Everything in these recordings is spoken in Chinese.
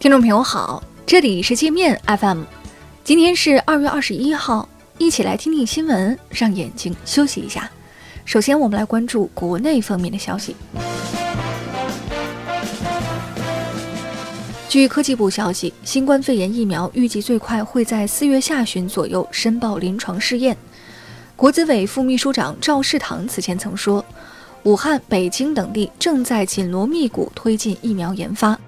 听众朋友好，这里是界面 FM，今天是二月二十一号，一起来听听新闻，让眼睛休息一下。首先，我们来关注国内方面的消息。据科技部消息，新冠肺炎疫苗预计最快会在四月下旬左右申报临床试验。国资委副秘书长赵世堂此前曾说，武汉、北京等地正在紧锣密鼓推进疫苗研发。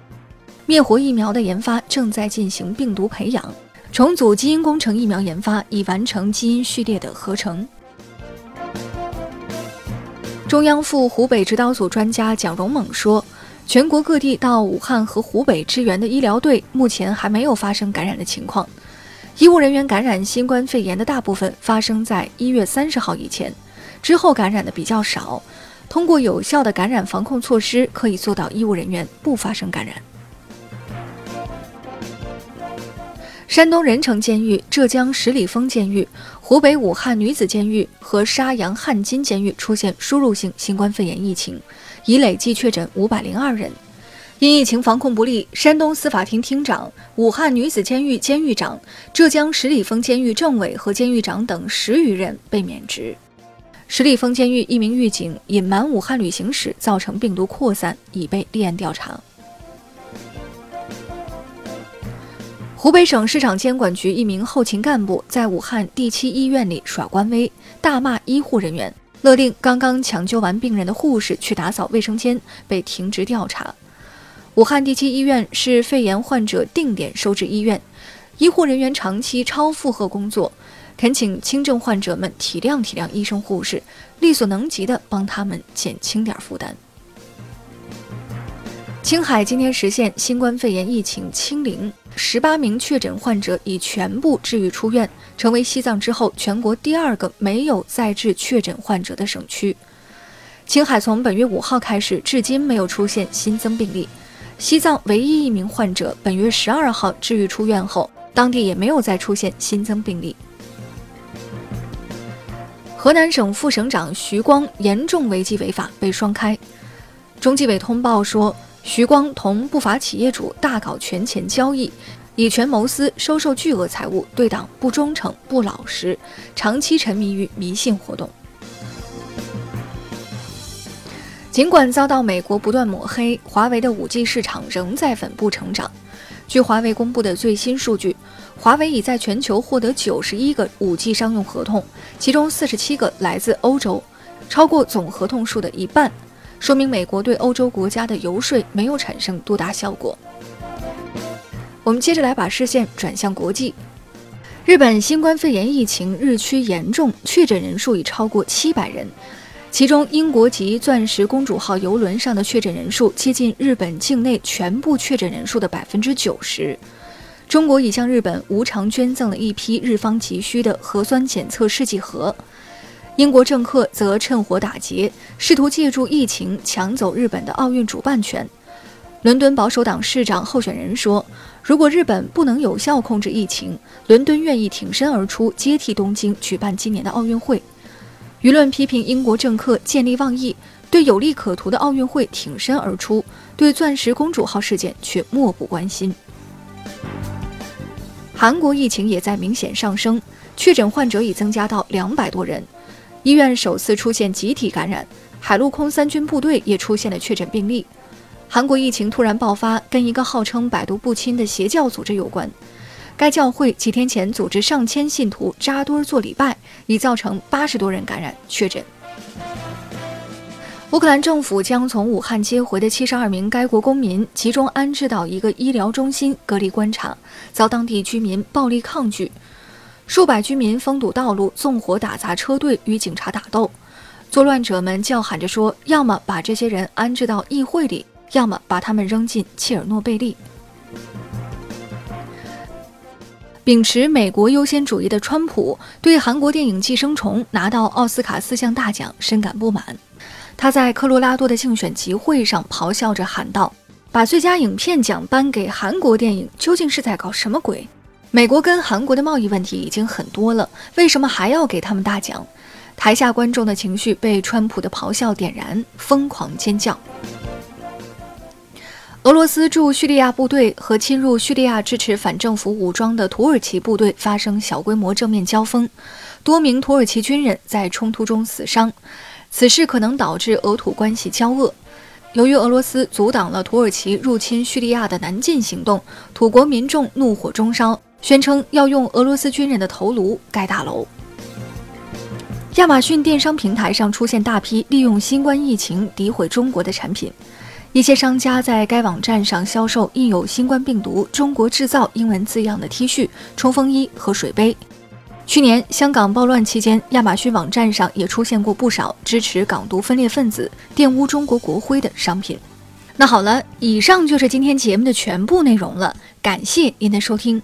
灭活疫苗的研发正在进行病毒培养，重组基因工程疫苗研发已完成基因序列的合成。中央赴湖北指导组专家蒋荣猛说，全国各地到武汉和湖北支援的医疗队目前还没有发生感染的情况，医务人员感染新冠肺炎的大部分发生在一月三十号以前，之后感染的比较少。通过有效的感染防控措施，可以做到医务人员不发生感染。山东任城监狱、浙江十里峰监狱、湖北武汉女子监狱和沙洋汉津监狱出现输入性新冠肺炎疫情，已累计确诊五百零二人。因疫情防控不力，山东司法厅厅长、武汉女子监狱监狱长、浙江十里峰监狱政委和监狱长等十余人被免职。十里峰监狱一名狱警隐瞒武汉旅行史，造成病毒扩散，已被立案调查。湖北省市场监管局一名后勤干部在武汉第七医院里耍官威，大骂医护人员，勒令刚刚抢救完病人的护士去打扫卫生间，被停职调查。武汉第七医院是肺炎患者定点收治医院，医护人员长期超负荷工作，恳请轻症患者们体谅体谅医生护士，力所能及的帮他们减轻点负担。青海今天实现新冠肺炎疫情清零，十八名确诊患者已全部治愈出院，成为西藏之后全国第二个没有再治确诊患者的省区。青海从本月五号开始，至今没有出现新增病例。西藏唯一一名患者本月十二号治愈出院后，当地也没有再出现新增病例。河南省副省长徐光严重违纪违法，被双开。中纪委通报说。徐光同不法企业主大搞权钱交易，以权谋私，收受巨额财物，对党不忠诚、不老实，长期沉迷于迷信活动。尽管遭到美国不断抹黑，华为的 5G 市场仍在稳步成长。据华为公布的最新数据，华为已在全球获得91个 5G 商用合同，其中47个来自欧洲，超过总合同数的一半。说明美国对欧洲国家的游说没有产生多大效果。我们接着来把视线转向国际，日本新冠肺炎疫情日趋严重，确诊人数已超过七百人，其中英国籍“钻石公主号”游轮上的确诊人数接近日本境内全部确诊人数的百分之九十。中国已向日本无偿捐赠了一批日方急需的核酸检测试剂盒。英国政客则趁火打劫，试图借助疫情抢走日本的奥运主办权。伦敦保守党市长候选人说：“如果日本不能有效控制疫情，伦敦愿意挺身而出，接替东京举办今年的奥运会。”舆论批评英国政客见利忘义，对有利可图的奥运会挺身而出，对钻石公主号事件却漠不关心。韩国疫情也在明显上升，确诊患者已增加到两百多人。医院首次出现集体感染，海陆空三军部队也出现了确诊病例。韩国疫情突然爆发，跟一个号称百毒不侵的邪教组织有关。该教会几天前组织上千信徒扎堆做礼拜，已造成八十多人感染确诊。乌克兰政府将从武汉接回的七十二名该国公民集中安置到一个医疗中心隔离观察，遭当地居民暴力抗拒。数百居民封堵道路，纵火打砸车队，与警察打斗。作乱者们叫喊着说：“要么把这些人安置到议会里，要么把他们扔进切尔诺贝利。”秉持美国优先主义的川普对韩国电影《寄生虫》拿到奥斯卡四项大奖深感不满。他在科罗拉多的竞选集会上咆哮着喊道：“把最佳影片奖颁给韩国电影，究竟是在搞什么鬼？”美国跟韩国的贸易问题已经很多了，为什么还要给他们大奖？台下观众的情绪被川普的咆哮点燃，疯狂尖叫。俄罗斯驻叙利亚部队和侵入叙利亚支持反政府武装的土耳其部队发生小规模正面交锋，多名土耳其军人在冲突中死伤。此事可能导致俄土关系交恶。由于俄罗斯阻挡了土耳其入侵叙利亚的南进行动，土国民众怒火中烧，宣称要用俄罗斯军人的头颅盖大楼。亚马逊电商平台上出现大批利用新冠疫情诋毁中国的产品。一些商家在该网站上销售印有“新冠病毒中国制造”英文字样的 T 恤、冲锋衣和水杯。去年香港暴乱期间，亚马逊网站上也出现过不少支持港独分裂分子、玷污中国国徽的商品。那好了，以上就是今天节目的全部内容了，感谢您的收听。